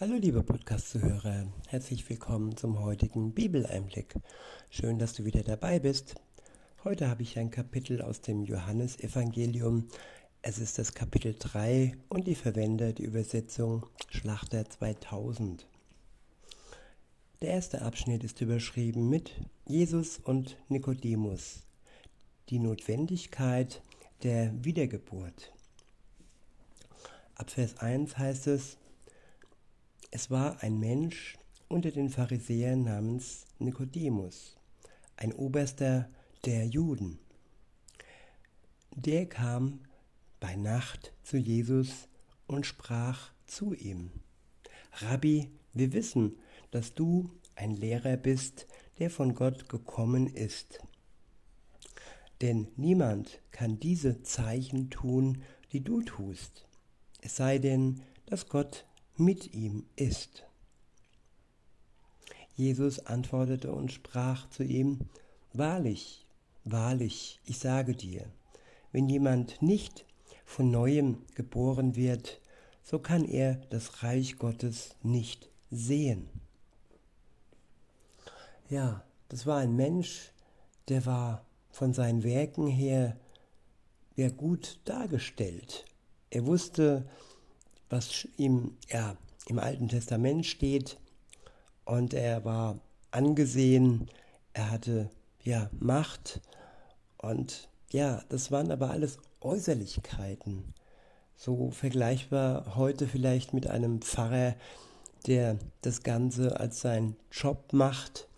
Hallo liebe Podcast-Zuhörer, herzlich willkommen zum heutigen Bibeleinblick. Schön, dass du wieder dabei bist. Heute habe ich ein Kapitel aus dem Johannesevangelium. Es ist das Kapitel 3 und ich verwende die Übersetzung Schlachter 2000. Der erste Abschnitt ist überschrieben mit Jesus und Nikodemus. Die Notwendigkeit der Wiedergeburt. Ab Vers 1 heißt es, es war ein Mensch unter den Pharisäern namens Nikodemus, ein Oberster der Juden. Der kam bei Nacht zu Jesus und sprach zu ihm, Rabbi, wir wissen, dass du ein Lehrer bist, der von Gott gekommen ist. Denn niemand kann diese Zeichen tun, die du tust, es sei denn, dass Gott mit ihm ist. Jesus antwortete und sprach zu ihm, Wahrlich, wahrlich, ich sage dir, wenn jemand nicht von neuem geboren wird, so kann er das Reich Gottes nicht sehen. Ja, das war ein Mensch, der war von seinen Werken her ja gut dargestellt. Er wusste, was ihm ja, im Alten Testament steht. Und er war angesehen, er hatte ja Macht und ja, das waren aber alles Äußerlichkeiten. So vergleichbar heute vielleicht mit einem Pfarrer, der das Ganze als seinen Job macht,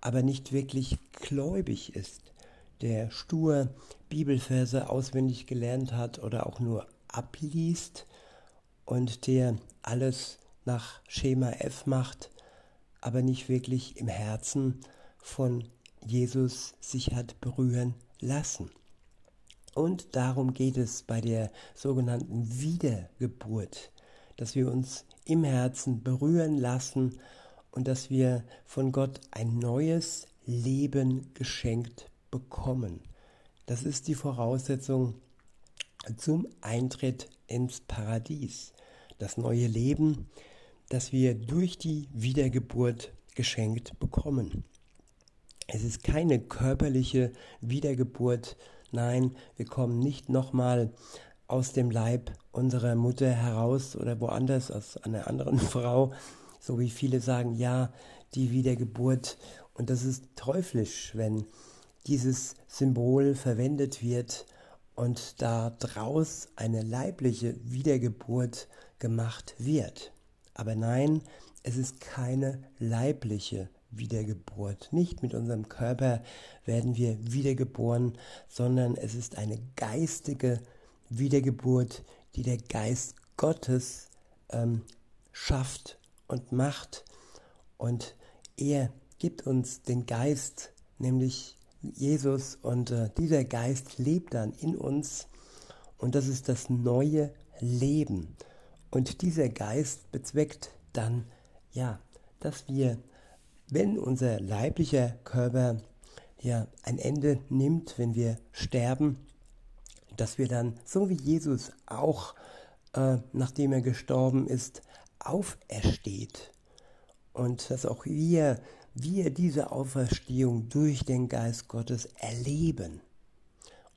aber nicht wirklich gläubig ist, der stur Bibelverse auswendig gelernt hat oder auch nur abliest und der alles nach Schema F macht, aber nicht wirklich im Herzen von Jesus sich hat berühren lassen. Und darum geht es bei der sogenannten Wiedergeburt, dass wir uns im Herzen berühren lassen und dass wir von Gott ein neues Leben geschenkt bekommen. Das ist die Voraussetzung zum Eintritt ins Paradies das neue Leben, das wir durch die Wiedergeburt geschenkt bekommen. Es ist keine körperliche Wiedergeburt, nein, wir kommen nicht nochmal aus dem Leib unserer Mutter heraus oder woanders aus einer anderen Frau, so wie viele sagen, ja, die Wiedergeburt. Und das ist teuflisch, wenn dieses Symbol verwendet wird und da draus eine leibliche Wiedergeburt gemacht wird. Aber nein, es ist keine leibliche Wiedergeburt. Nicht mit unserem Körper werden wir wiedergeboren, sondern es ist eine geistige Wiedergeburt, die der Geist Gottes ähm, schafft und macht. Und er gibt uns den Geist, nämlich Jesus, und äh, dieser Geist lebt dann in uns. Und das ist das neue Leben. Und dieser Geist bezweckt dann, ja, dass wir, wenn unser leiblicher Körper ja ein Ende nimmt, wenn wir sterben, dass wir dann, so wie Jesus auch, äh, nachdem er gestorben ist, aufersteht. Und dass auch wir, wir diese Auferstehung durch den Geist Gottes erleben.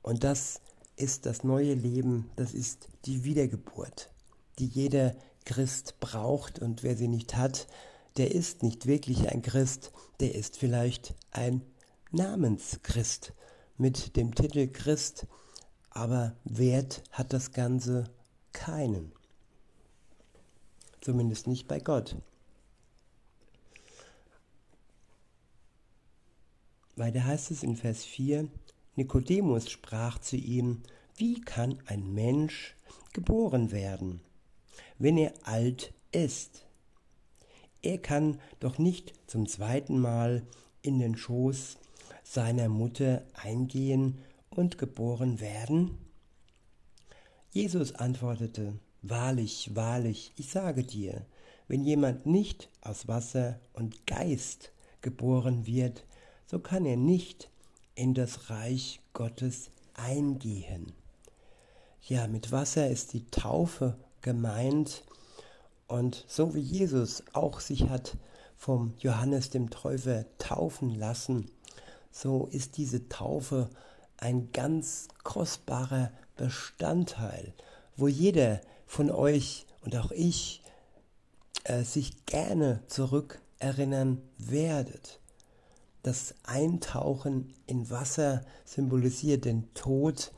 Und das ist das neue Leben, das ist die Wiedergeburt die jeder Christ braucht und wer sie nicht hat, der ist nicht wirklich ein Christ, der ist vielleicht ein Namenschrist mit dem Titel Christ, aber Wert hat das Ganze keinen. Zumindest nicht bei Gott. Weiter heißt es in Vers 4, Nikodemus sprach zu ihm, wie kann ein Mensch geboren werden? wenn er alt ist. Er kann doch nicht zum zweiten Mal in den Schoß seiner Mutter eingehen und geboren werden? Jesus antwortete, Wahrlich, wahrlich, ich sage dir, wenn jemand nicht aus Wasser und Geist geboren wird, so kann er nicht in das Reich Gottes eingehen. Ja, mit Wasser ist die Taufe gemeint Und so wie Jesus auch sich hat vom Johannes dem Täufer taufen lassen, so ist diese Taufe ein ganz kostbarer Bestandteil, wo jeder von euch und auch ich äh, sich gerne zurückerinnern werdet. Das Eintauchen in Wasser symbolisiert den Tod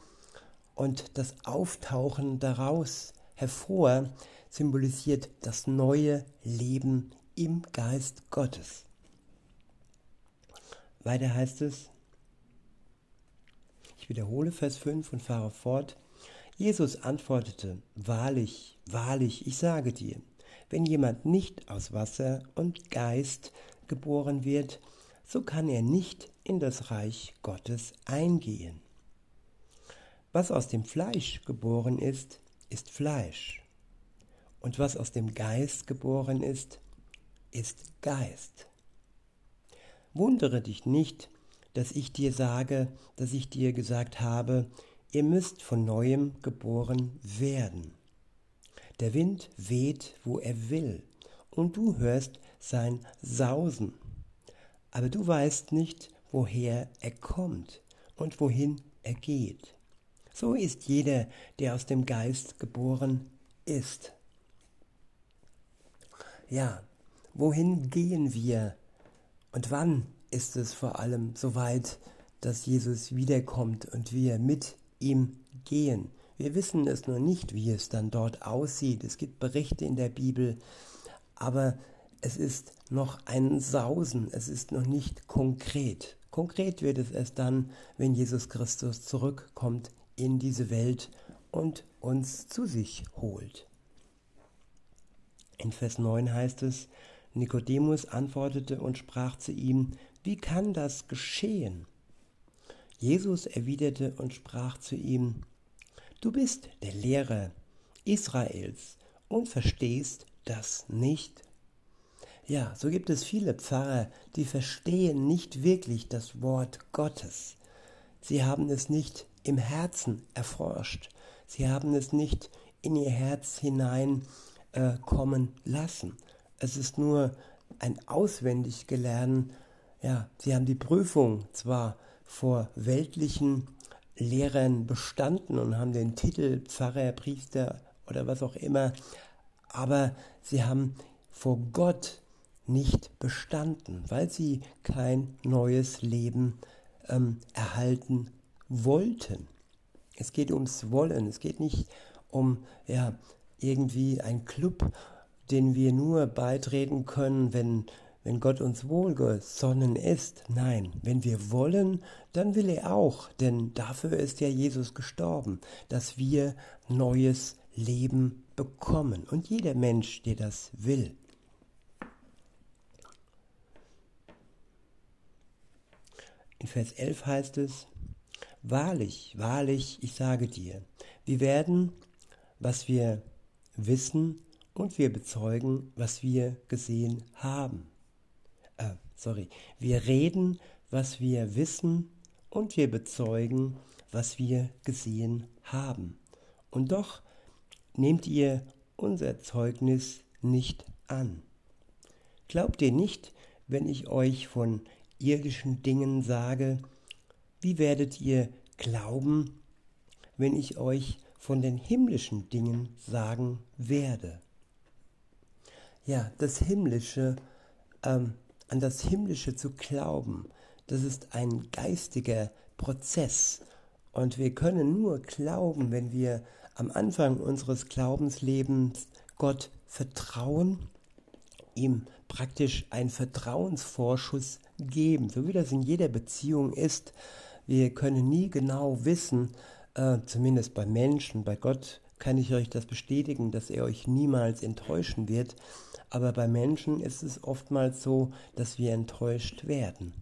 und das Auftauchen daraus hervor symbolisiert das neue Leben im Geist Gottes. Weiter heißt es, ich wiederhole Vers 5 und fahre fort. Jesus antwortete, Wahrlich, wahrlich, ich sage dir, wenn jemand nicht aus Wasser und Geist geboren wird, so kann er nicht in das Reich Gottes eingehen. Was aus dem Fleisch geboren ist, ist Fleisch. Und was aus dem Geist geboren ist, ist Geist. Wundere dich nicht, dass ich dir sage, dass ich dir gesagt habe, ihr müsst von neuem geboren werden. Der Wind weht, wo er will, und du hörst sein Sausen, aber du weißt nicht, woher er kommt und wohin er geht. So ist jeder, der aus dem Geist geboren ist. Ja, wohin gehen wir und wann ist es vor allem soweit, dass Jesus wiederkommt und wir mit ihm gehen? Wir wissen es nur nicht, wie es dann dort aussieht. Es gibt Berichte in der Bibel, aber es ist noch ein Sausen, es ist noch nicht konkret. Konkret wird es erst dann, wenn Jesus Christus zurückkommt in diese Welt und uns zu sich holt. In Vers 9 heißt es, Nikodemus antwortete und sprach zu ihm, wie kann das geschehen? Jesus erwiderte und sprach zu ihm, Du bist der Lehrer Israels und verstehst das nicht. Ja, so gibt es viele Pfarrer, die verstehen nicht wirklich das Wort Gottes. Sie haben es nicht im Herzen erforscht. Sie haben es nicht in ihr Herz hinein äh, kommen lassen. Es ist nur ein auswendig gelernt. Ja, sie haben die Prüfung zwar vor weltlichen Lehrern bestanden und haben den Titel Pfarrer, Priester oder was auch immer, aber sie haben vor Gott nicht bestanden, weil sie kein neues Leben ähm, erhalten wollten. Es geht ums Wollen, es geht nicht um ja, irgendwie ein Club, den wir nur beitreten können, wenn, wenn Gott uns wohlgesonnen ist. Nein, wenn wir wollen, dann will er auch, denn dafür ist ja Jesus gestorben, dass wir neues Leben bekommen. Und jeder Mensch, der das will, In Vers 11 heißt es, Wahrlich, wahrlich, ich sage dir, wir werden, was wir wissen, und wir bezeugen, was wir gesehen haben. Äh, sorry, wir reden, was wir wissen, und wir bezeugen, was wir gesehen haben. Und doch nehmt ihr unser Zeugnis nicht an. Glaubt ihr nicht, wenn ich euch von irdischen Dingen sage, wie werdet ihr glauben, wenn ich euch von den himmlischen Dingen sagen werde? Ja, das Himmlische, ähm, an das Himmlische zu glauben, das ist ein geistiger Prozess. Und wir können nur glauben, wenn wir am Anfang unseres Glaubenslebens Gott vertrauen, ihm praktisch einen Vertrauensvorschuss geben, so wie das in jeder Beziehung ist. Wir können nie genau wissen, äh, zumindest bei Menschen, bei Gott kann ich euch das bestätigen, dass er euch niemals enttäuschen wird. Aber bei Menschen ist es oftmals so, dass wir enttäuscht werden.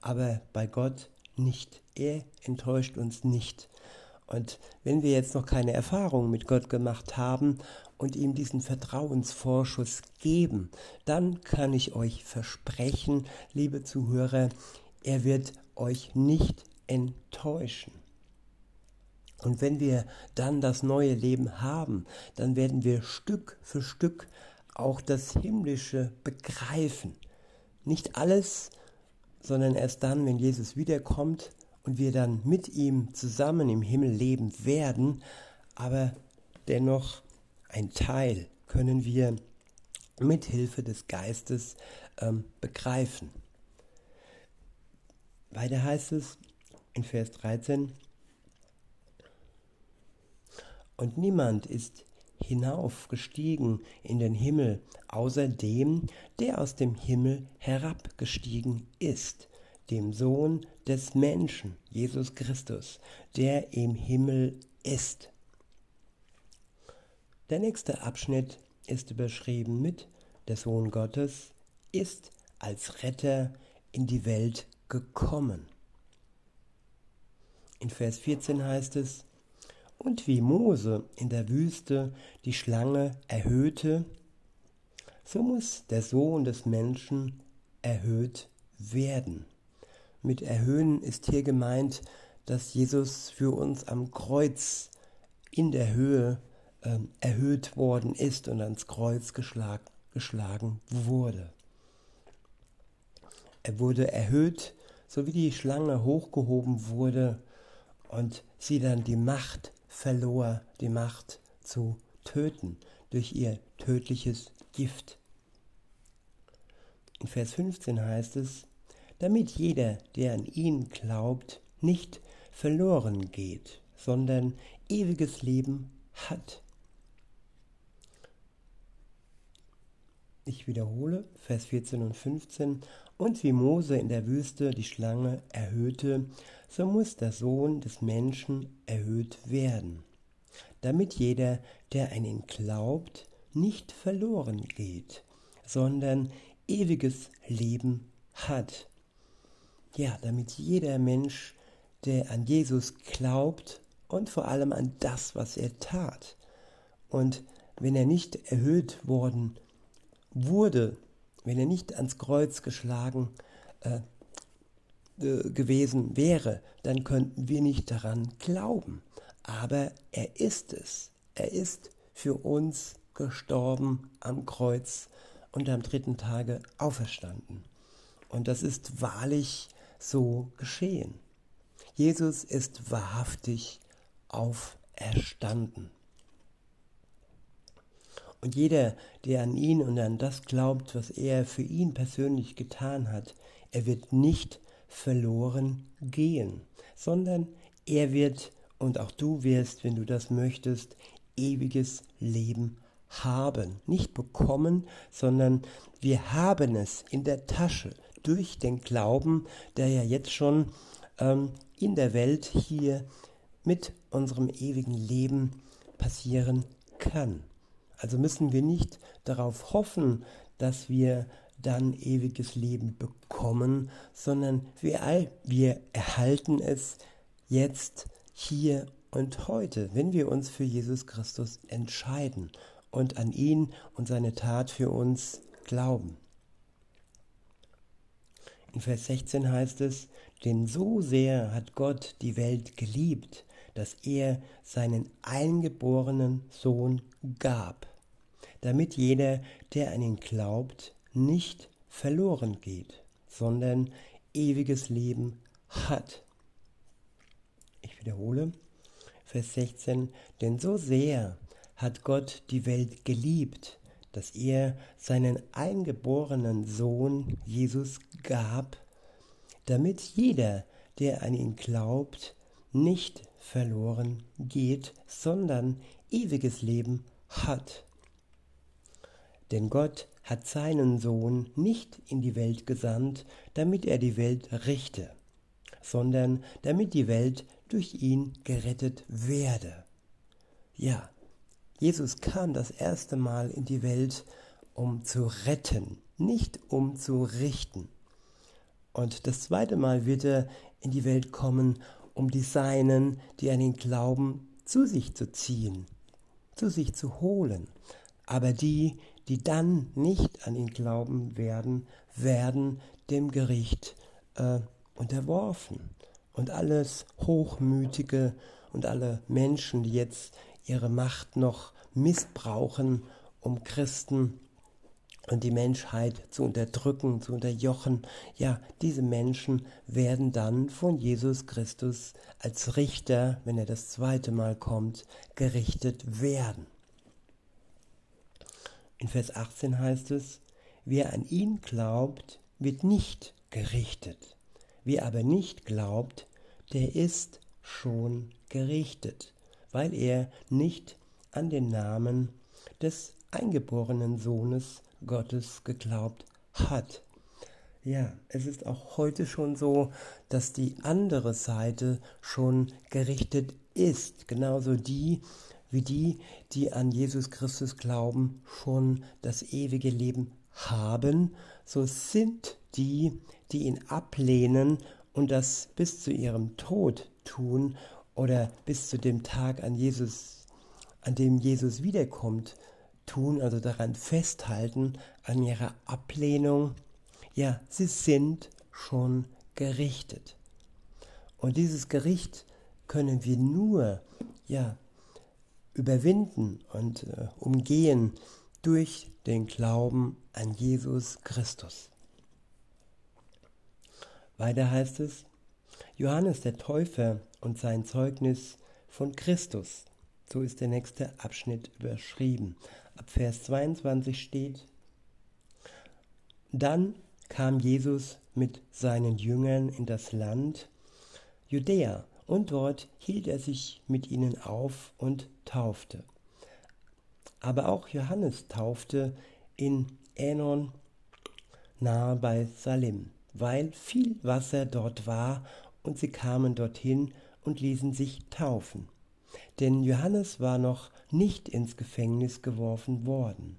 Aber bei Gott nicht. Er enttäuscht uns nicht. Und wenn wir jetzt noch keine Erfahrung mit Gott gemacht haben und ihm diesen Vertrauensvorschuss geben, dann kann ich euch versprechen, liebe Zuhörer, er wird euch nicht enttäuschen. Und wenn wir dann das neue Leben haben, dann werden wir Stück für Stück auch das Himmlische begreifen. Nicht alles, sondern erst dann, wenn Jesus wiederkommt und wir dann mit ihm zusammen im Himmel leben werden, aber dennoch ein Teil können wir mit Hilfe des Geistes ähm, begreifen. Weiter heißt es in Vers 13, und niemand ist hinaufgestiegen in den Himmel, außer dem, der aus dem Himmel herabgestiegen ist, dem Sohn des Menschen, Jesus Christus, der im Himmel ist. Der nächste Abschnitt ist überschrieben mit Der Sohn Gottes ist als Retter in die Welt gekommen. In Vers 14 heißt es, und wie Mose in der Wüste die Schlange erhöhte, so muss der Sohn des Menschen erhöht werden. Mit erhöhen ist hier gemeint, dass Jesus für uns am Kreuz in der Höhe äh, erhöht worden ist und ans Kreuz geschlag, geschlagen wurde. Er wurde erhöht, so wie die Schlange hochgehoben wurde und sie dann die Macht verlor die Macht zu töten durch ihr tödliches Gift. In Vers 15 heißt es, damit jeder, der an ihn glaubt, nicht verloren geht, sondern ewiges Leben hat. Ich wiederhole Vers 14 und 15. Und wie Mose in der Wüste die Schlange erhöhte, so muss der Sohn des Menschen erhöht werden, damit jeder, der an ihn glaubt, nicht verloren geht, sondern ewiges Leben hat. Ja, damit jeder Mensch, der an Jesus glaubt und vor allem an das, was er tat, und wenn er nicht erhöht worden wurde, wenn er nicht ans Kreuz geschlagen äh, äh, gewesen wäre, dann könnten wir nicht daran glauben. Aber er ist es. Er ist für uns gestorben am Kreuz und am dritten Tage auferstanden. Und das ist wahrlich so geschehen. Jesus ist wahrhaftig auferstanden. Und jeder, der an ihn und an das glaubt, was er für ihn persönlich getan hat, er wird nicht verloren gehen, sondern er wird und auch du wirst, wenn du das möchtest, ewiges Leben haben. Nicht bekommen, sondern wir haben es in der Tasche durch den Glauben, der ja jetzt schon ähm, in der Welt hier mit unserem ewigen Leben passieren kann. Also müssen wir nicht darauf hoffen, dass wir dann ewiges Leben bekommen, sondern wir, wir erhalten es jetzt, hier und heute, wenn wir uns für Jesus Christus entscheiden und an ihn und seine Tat für uns glauben. In Vers 16 heißt es, denn so sehr hat Gott die Welt geliebt, dass er seinen eingeborenen Sohn gab, damit jeder, der an ihn glaubt, nicht verloren geht, sondern ewiges Leben hat. Ich wiederhole, Vers 16, denn so sehr hat Gott die Welt geliebt, dass er seinen eingeborenen Sohn Jesus gab, damit jeder, der an ihn glaubt, nicht verloren geht, sondern ewiges Leben hat. Denn Gott hat seinen Sohn nicht in die Welt gesandt, damit er die Welt richte, sondern damit die Welt durch ihn gerettet werde. Ja, Jesus kam das erste Mal in die Welt, um zu retten, nicht um zu richten. Und das zweite Mal wird er in die Welt kommen, um die Seinen, die an ihn glauben, zu sich zu ziehen, zu sich zu holen. Aber die, die dann nicht an ihn glauben werden, werden dem Gericht äh, unterworfen. Und alles Hochmütige und alle Menschen, die jetzt ihre Macht noch missbrauchen, um Christen und die Menschheit zu unterdrücken, zu unterjochen. Ja, diese Menschen werden dann von Jesus Christus als Richter, wenn er das zweite Mal kommt, gerichtet werden. In Vers 18 heißt es, wer an ihn glaubt, wird nicht gerichtet. Wer aber nicht glaubt, der ist schon gerichtet, weil er nicht an den Namen des eingeborenen Sohnes Gottes geglaubt hat. Ja, es ist auch heute schon so, dass die andere Seite schon gerichtet ist. Genauso die, wie die, die an Jesus Christus glauben, schon das ewige Leben haben, so sind die, die ihn ablehnen und das bis zu ihrem Tod tun oder bis zu dem Tag an Jesus, an dem Jesus wiederkommt, tun, also daran festhalten, an ihrer Ablehnung, ja, sie sind schon gerichtet. Und dieses Gericht können wir nur, ja, überwinden und äh, umgehen durch den Glauben an Jesus Christus. Weiter heißt es, Johannes der Täufer und sein Zeugnis von Christus. So ist der nächste Abschnitt überschrieben. Ab Vers 22 steht, dann kam Jesus mit seinen Jüngern in das Land Judäa und dort hielt er sich mit ihnen auf und taufte. Aber auch Johannes taufte in Änon nahe bei Salim, weil viel Wasser dort war und sie kamen dorthin und ließen sich taufen. Denn Johannes war noch nicht ins Gefängnis geworfen worden.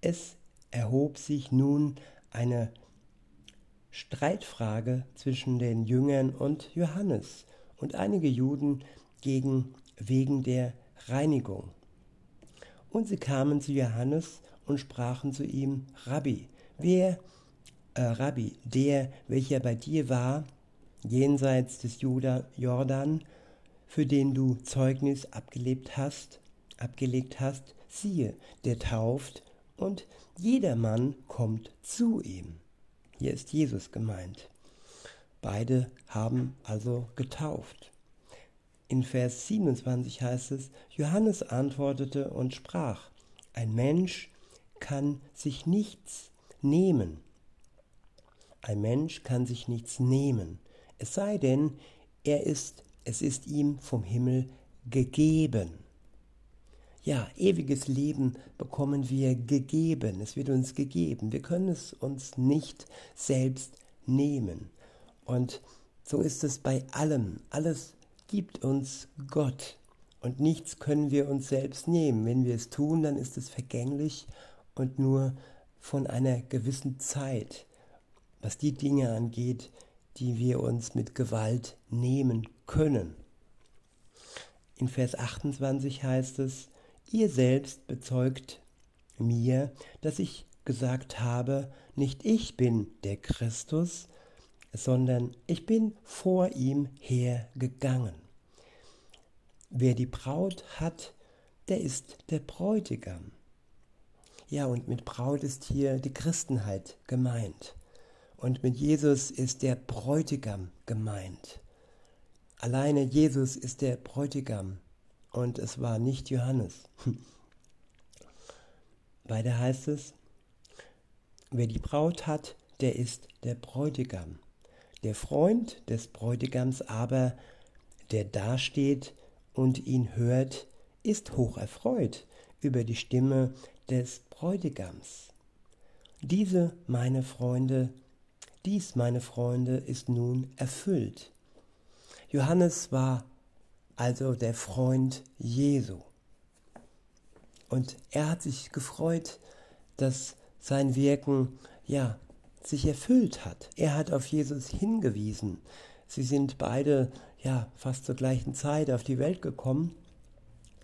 Es erhob sich nun eine Streitfrage zwischen den Jüngern und Johannes und einige Juden gegen wegen der Reinigung. Und sie kamen zu Johannes und sprachen zu ihm, Rabbi, wer, äh, Rabbi, der, welcher bei dir war, jenseits des Juda, Jordan, für den du Zeugnis abgelebt hast, abgelegt hast, siehe, der tauft und jedermann kommt zu ihm. Hier ist Jesus gemeint. Beide haben also getauft. In Vers 27 heißt es, Johannes antwortete und sprach, ein Mensch kann sich nichts nehmen. Ein Mensch kann sich nichts nehmen, es sei denn, er ist, es ist ihm vom Himmel gegeben. Ja, ewiges Leben bekommen wir gegeben, es wird uns gegeben. Wir können es uns nicht selbst nehmen. Und so ist es bei allem. Alles gibt uns Gott und nichts können wir uns selbst nehmen. Wenn wir es tun, dann ist es vergänglich und nur von einer gewissen Zeit, was die Dinge angeht, die wir uns mit Gewalt nehmen können. In Vers 28 heißt es, ihr selbst bezeugt mir, dass ich gesagt habe, nicht ich bin der Christus, sondern ich bin vor ihm hergegangen. Wer die Braut hat, der ist der Bräutigam. Ja, und mit Braut ist hier die Christenheit gemeint. Und mit Jesus ist der Bräutigam gemeint. Alleine Jesus ist der Bräutigam und es war nicht Johannes. Weiter heißt es, wer die Braut hat, der ist der Bräutigam. Der Freund des Bräutigams aber, der dasteht und ihn hört, ist hoch erfreut über die Stimme des Bräutigams. Diese, meine Freunde, dies, meine Freunde, ist nun erfüllt. Johannes war also der Freund Jesu. Und er hat sich gefreut, dass sein Wirken ja sich erfüllt hat. Er hat auf Jesus hingewiesen. Sie sind beide ja fast zur gleichen Zeit auf die Welt gekommen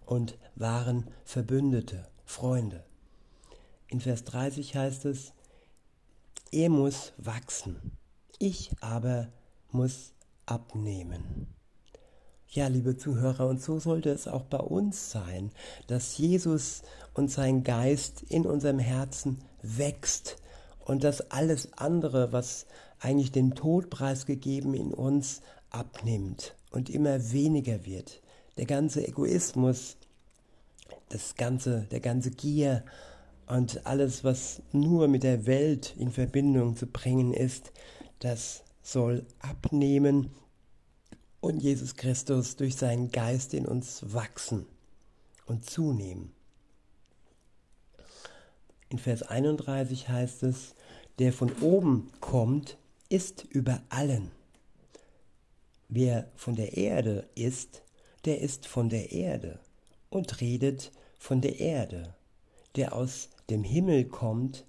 und waren Verbündete, Freunde. In Vers 30 heißt es, er muss wachsen, ich aber muss abnehmen. Ja, liebe Zuhörer, und so sollte es auch bei uns sein, dass Jesus und sein Geist in unserem Herzen wächst und dass alles andere, was eigentlich den Tod preisgegeben in uns abnimmt und immer weniger wird. Der ganze Egoismus, das ganze, der ganze Gier und alles, was nur mit der Welt in Verbindung zu bringen ist, das soll abnehmen und Jesus Christus durch seinen Geist in uns wachsen und zunehmen. In Vers 31 heißt es, der von oben kommt, ist über allen. Wer von der Erde ist, der ist von der Erde und redet von der Erde. Der aus dem Himmel kommt,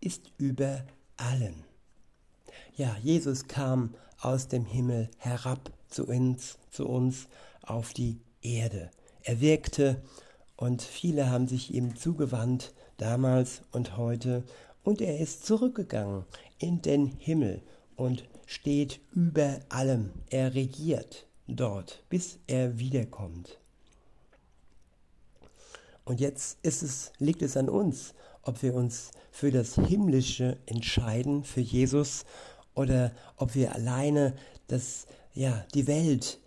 ist über allen. Ja, Jesus kam aus dem Himmel herab zu uns, zu uns auf die Erde. Er wirkte und viele haben sich ihm zugewandt, damals und heute, und er ist zurückgegangen in den Himmel und steht über allem. Er regiert dort, bis er wiederkommt. Und jetzt es, liegt es an uns, ob wir uns für das Himmlische entscheiden, für Jesus, oder ob wir alleine das ja, die Welt,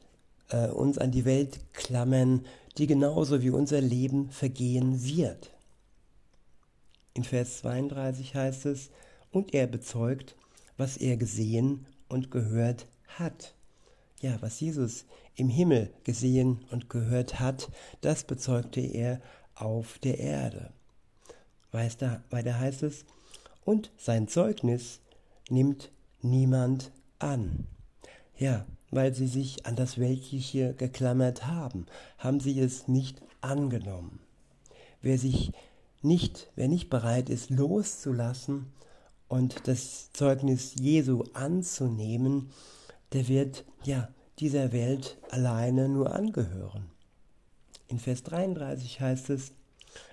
äh, uns an die Welt klammern, die genauso wie unser Leben vergehen wird. In Vers 32 heißt es, und er bezeugt, was er gesehen und gehört hat. Ja, was Jesus im Himmel gesehen und gehört hat, das bezeugte er auf der Erde. weiter heißt es, und sein Zeugnis nimmt niemand an. Ja, weil sie sich an das Weltliche geklammert haben, haben sie es nicht angenommen. Wer sich nicht, wer nicht bereit ist, loszulassen und das Zeugnis Jesu anzunehmen, der wird ja dieser Welt alleine nur angehören. In Vers 33 heißt es,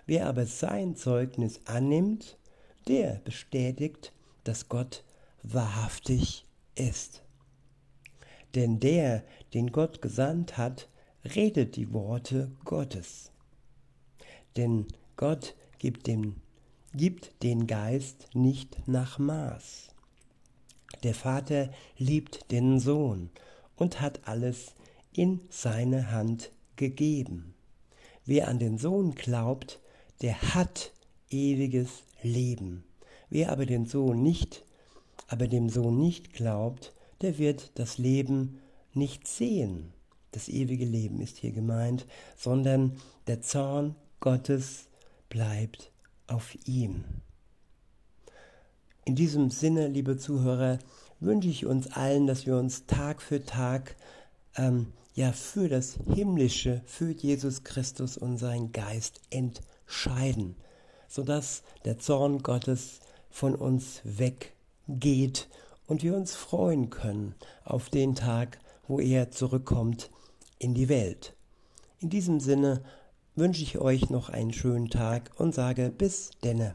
wer aber sein Zeugnis annimmt, der bestätigt, dass Gott wahrhaftig ist. Denn der, den Gott gesandt hat, redet die Worte Gottes. Denn Gott gibt, dem, gibt den Geist nicht nach Maß. Der Vater liebt den Sohn und hat alles in seine Hand gegeben. Wer an den Sohn glaubt, der hat ewiges Leben. Wer aber den Sohn nicht, aber dem Sohn nicht glaubt, der wird das Leben nicht sehen. Das ewige Leben ist hier gemeint, sondern der Zorn Gottes bleibt auf ihm. In diesem Sinne, liebe Zuhörer, wünsche ich uns allen, dass wir uns Tag für Tag ähm, ja für das Himmlische, für Jesus Christus und seinen Geist entscheiden, sodass der Zorn Gottes von uns weggeht und wir uns freuen können auf den Tag, wo er zurückkommt in die Welt. In diesem Sinne wünsche ich euch noch einen schönen Tag und sage bis denne.